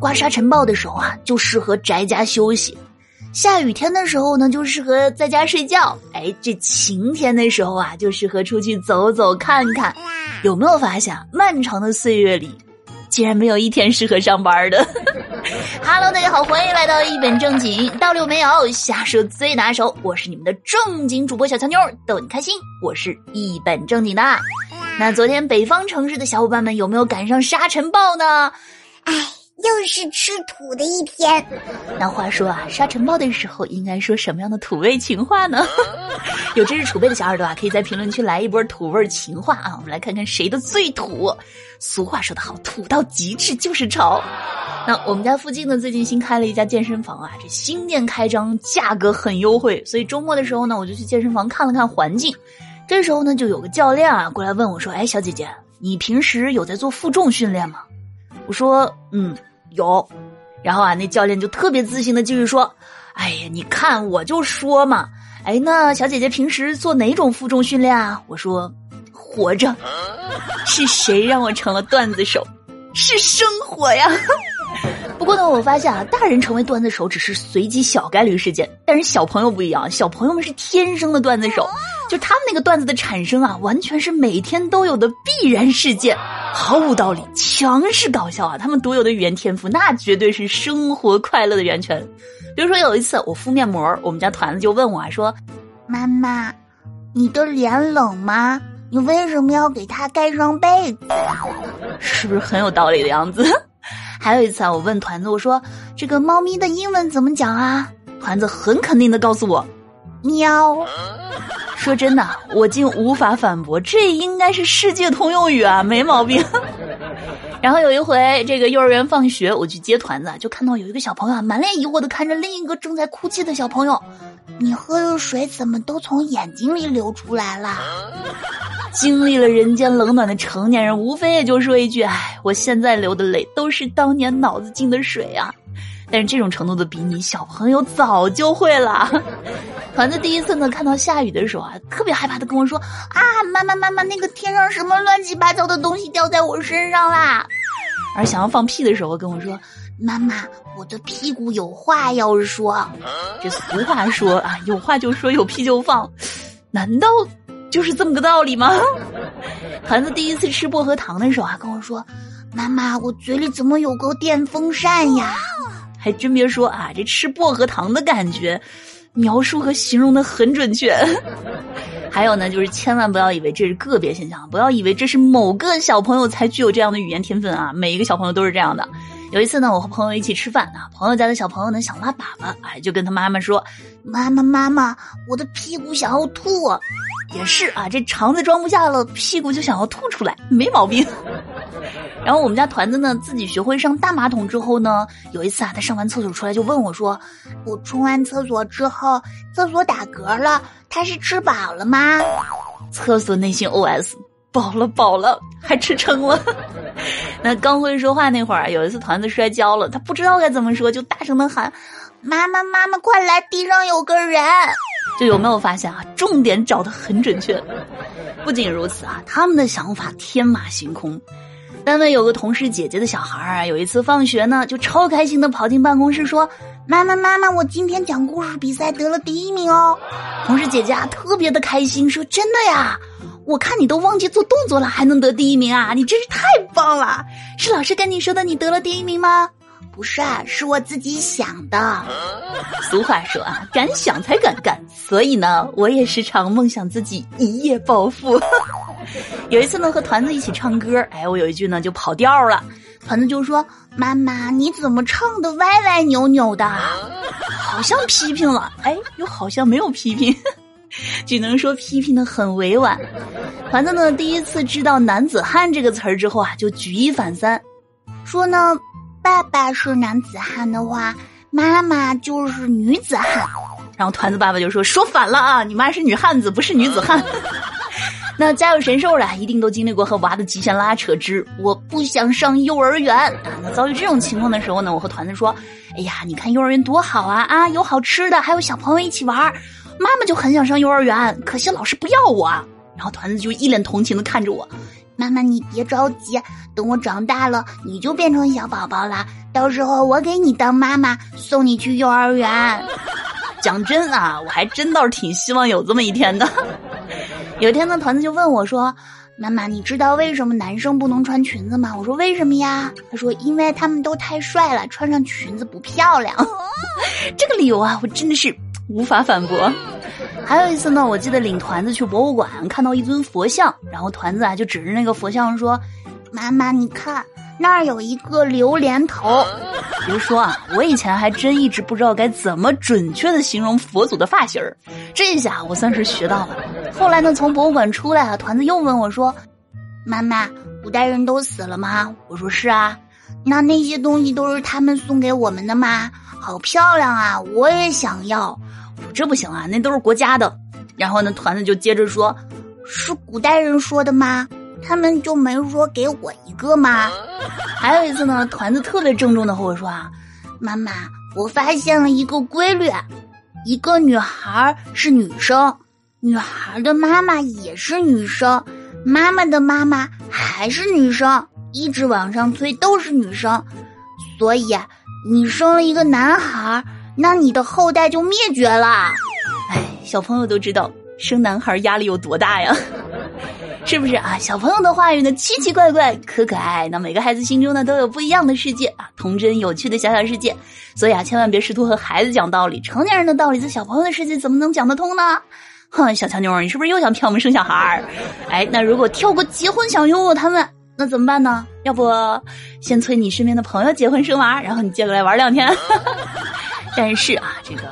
刮沙尘暴的时候啊，就适合宅家休息；下雨天的时候呢，就适合在家睡觉。哎，这晴天的时候啊，就适合出去走走看看。有没有发现，漫长的岁月里，竟然没有一天适合上班的？Hello，大家好，欢迎来到一本正经，道理没有，瞎说最拿手。我是你们的正经主播小强妞，逗你开心。我是一本正经的。那昨天北方城市的小伙伴们有没有赶上沙尘暴呢？哎，又是吃土的一天。那话说啊，沙尘暴的时候应该说什么样的土味情话呢？有知识储备的小耳朵啊，可以在评论区来一波土味情话啊！我们来看看谁的最土。俗话说得好，土到极致就是潮。那我们家附近呢，最近新开了一家健身房啊，这新店开张，价格很优惠，所以周末的时候呢，我就去健身房看了看环境。这时候呢，就有个教练啊过来问我说：“哎，小姐姐，你平时有在做负重训练吗？”我说：“嗯，有。”然后啊，那教练就特别自信的继续说：“哎呀，你看我就说嘛，哎，那小姐姐平时做哪种负重训练啊？”我说：“活着。”是谁让我成了段子手？是生活呀。不过呢，我发现啊，大人成为段子手只是随机小概率事件，但是小朋友不一样，小朋友们是天生的段子手。就他们那个段子的产生啊，完全是每天都有的必然事件，毫无道理，强势搞笑啊！他们独有的语言天赋，那绝对是生活快乐的源泉。比如说有一次我敷面膜，我们家团子就问我啊，说：“妈妈，你的脸冷吗？你为什么要给他盖上被子？是不是很有道理的样子？”还有一次啊，我问团子，我说：“这个猫咪的英文怎么讲啊？”团子很肯定的告诉我：“喵。”说真的，我竟无法反驳，这应该是世界通用语啊，没毛病。然后有一回，这个幼儿园放学，我去接团子，就看到有一个小朋友啊，满脸疑惑的看着另一个正在哭泣的小朋友：“你喝的水怎么都从眼睛里流出来了？”经历了人间冷暖的成年人，无非也就说一句：“哎，我现在流的泪都是当年脑子进的水啊。”但是这种程度的比拟，小朋友早就会了。团子第一次呢看到下雨的时候啊，特别害怕的跟我说：“啊，妈妈妈妈，那个天上什么乱七八糟的东西掉在我身上啦！”而想要放屁的时候跟我说：“妈妈，我的屁股有话要说。”这俗话说啊，有话就说，有屁就放，难道就是这么个道理吗？孩子第一次吃薄荷糖的时候啊，跟我说：“妈妈，我嘴里怎么有个电风扇呀？”还真别说啊，这吃薄荷糖的感觉。描述和形容的很准确，还有呢，就是千万不要以为这是个别现象，不要以为这是某个小朋友才具有这样的语言天分啊！每一个小朋友都是这样的。有一次呢，我和朋友一起吃饭啊，朋友家的小朋友呢想拉粑粑，哎，就跟他妈妈说：“妈妈妈妈，我的屁股想要吐。”也是啊，这肠子装不下了，屁股就想要吐出来，没毛病。然后我们家团子呢，自己学会上大马桶之后呢，有一次啊，他上完厕所出来就问我说：“我冲完厕所之后，厕所打嗝了，他是吃饱了吗？”厕所内心 OS：饱了饱了，还吃撑了。那刚会说话那会儿，有一次团子摔跤了，他不知道该怎么说，就大声的喊：“妈妈妈妈，快来，地上有个人！”就有没有发现啊？重点找的很准确。不仅如此啊，他们的想法天马行空。单位有个同事姐姐的小孩啊，有一次放学呢，就超开心的跑进办公室说：“妈妈妈妈，我今天讲故事比赛得了第一名哦！”同事姐姐啊，特别的开心，说：“真的呀？我看你都忘记做动作了，还能得第一名啊？你真是太棒了！是老师跟你说的，你得了第一名吗？”不是啊，是我自己想的。俗话说啊，敢想才敢干，所以呢，我也时常梦想自己一夜暴富。有一次呢，和团子一起唱歌，哎，我有一句呢就跑调了，团子就说：“妈妈，你怎么唱的歪歪扭扭的？好像批评了，哎，又好像没有批评，只能说批评的很委婉。”团子呢，第一次知道“男子汉”这个词儿之后啊，就举一反三，说呢，爸爸是男子汉的话，妈妈就是女子汉。然后团子爸爸就说：“说反了啊，你妈是女汉子，不是女子汉。”那家有神兽的，一定都经历过和娃的极限拉扯之我不想上幼儿园啊。那遭遇这种情况的时候呢，我和团子说：“哎呀，你看幼儿园多好啊啊，有好吃的，还有小朋友一起玩。妈妈就很想上幼儿园，可惜老师不要我。”然后团子就一脸同情的看着我：“妈妈你别着急，等我长大了，你就变成小宝宝了，到时候我给你当妈妈，送你去幼儿园。讲真啊，我还真倒是挺希望有这么一天的。有一天呢，团子就问我说：“妈妈，你知道为什么男生不能穿裙子吗？”我说：“为什么呀？”他说：“因为他们都太帅了，穿上裙子不漂亮。”这个理由啊，我真的是无法反驳。还有一次呢，我记得领团子去博物馆，看到一尊佛像，然后团子啊就指着那个佛像说：“妈妈，你看。”那儿有一个榴莲头，别说啊，我以前还真一直不知道该怎么准确的形容佛祖的发型儿，这下我算是学到了。后来呢，从博物馆出来啊，团子又问我说：“妈妈，古代人都死了吗？”我说：“是啊。”那那些东西都是他们送给我们的吗？好漂亮啊，我也想要。：“这不行啊，那都是国家的。”然后呢，团子就接着说：“是古代人说的吗？”他们就没说给我一个吗？还有一次呢，团子特别郑重的和我说啊：“妈妈，我发现了一个规律，一个女孩是女生，女孩的妈妈也是女生，妈妈的妈妈还是女生，一直往上推都是女生，所以你生了一个男孩，那你的后代就灭绝了。”哎，小朋友都知道生男孩压力有多大呀。是不是啊？小朋友的话语呢，奇奇怪怪，可可爱。那每个孩子心中呢，都有不一样的世界啊，童真有趣的小小世界。所以啊，千万别试图和孩子讲道理，成年人的道理在小朋友的世界怎么能讲得通呢？哼，小强妞，你是不是又想骗我们生小孩儿？哎，那如果跳过结婚想拥有他们，那怎么办呢？要不先催你身边的朋友结婚生娃，然后你借过来玩两天。但是啊，这个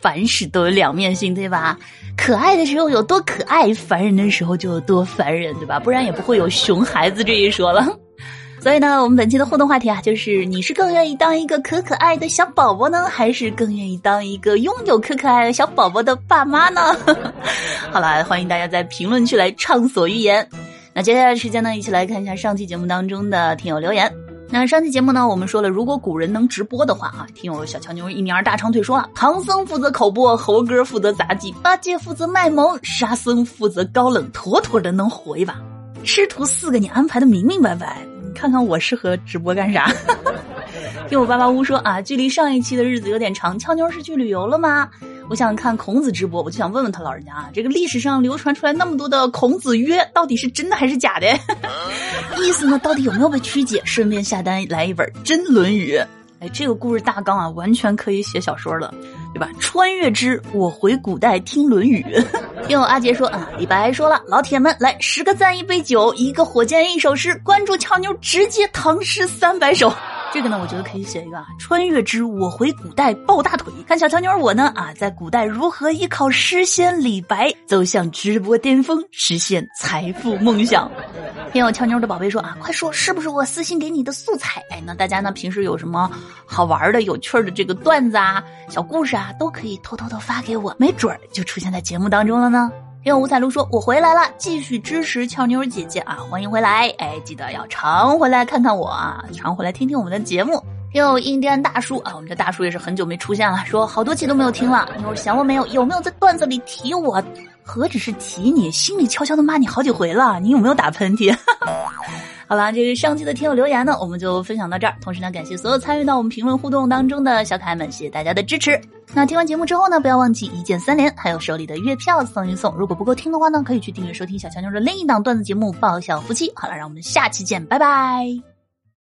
凡事都有两面性，对吧？可爱的时候有多可爱，烦人的时候就有多烦人，对吧？不然也不会有熊孩子这一说了。所以呢，我们本期的互动话题啊，就是你是更愿意当一个可可爱的小宝宝呢，还是更愿意当一个拥有可可爱的小宝宝的爸妈呢？好了，欢迎大家在评论区来畅所欲言。那接下来的时间呢，一起来看一下上期节目当中的听友留言。那上期节目呢，我们说了，如果古人能直播的话啊，听友小强妞一米二大长腿说了，唐僧负责口播，猴哥负责杂技，八戒负责卖萌，沙僧负责高冷，妥妥的能火一把。师徒四个你安排的明明白白，看看我适合直播干啥？听我爸爸屋说啊，距离上一期的日子有点长，俏妞是去旅游了吗？我想看孔子直播，我就想问问他老人家啊，这个历史上流传出来那么多的孔子曰，到底是真的还是假的？意思呢，到底有没有被曲解？顺便下单来一本真《论语》。哎，这个故事大纲啊，完全可以写小说了，对吧？穿越之我回古代听《论语》。听我阿杰说啊，李白说了，老铁们来十个赞一杯酒，一个火箭一首诗，关注俏妞直接唐诗三百首。这个呢，我觉得可以写一个啊，穿越之我回古代抱大腿，看小乔妞我呢啊，在古代如何依靠诗仙李白走向直播巅峰，实现财富梦想。听我俏妞的宝贝说啊，快说是不是我私信给你的素材？哎，那大家呢平时有什么好玩的、有趣的这个段子啊、小故事啊，都可以偷偷的发给我，没准儿就出现在节目当中了呢。听五彩路说：“我回来了，继续支持俏妞姐姐啊！欢迎回来，哎，记得要常回来看看我啊，常回来听听我们的节目。”听印第安大叔啊，我们这大叔也是很久没出现了，说好多期都没有听了，你说想我没有？有没有在段子里提我？何止是提你，心里悄悄的骂你好几回了。你有没有打喷嚏？好了，这个上期的听友留言呢，我们就分享到这儿。同时呢，感谢所有参与到我们评论互动当中的小可爱们，谢谢大家的支持。那听完节目之后呢，不要忘记一键三连，还有手里的月票送一送。如果不够听的话呢，可以去订阅收听小强妞的另一档段子节目《爆笑夫妻》。好了，让我们下期见，拜拜。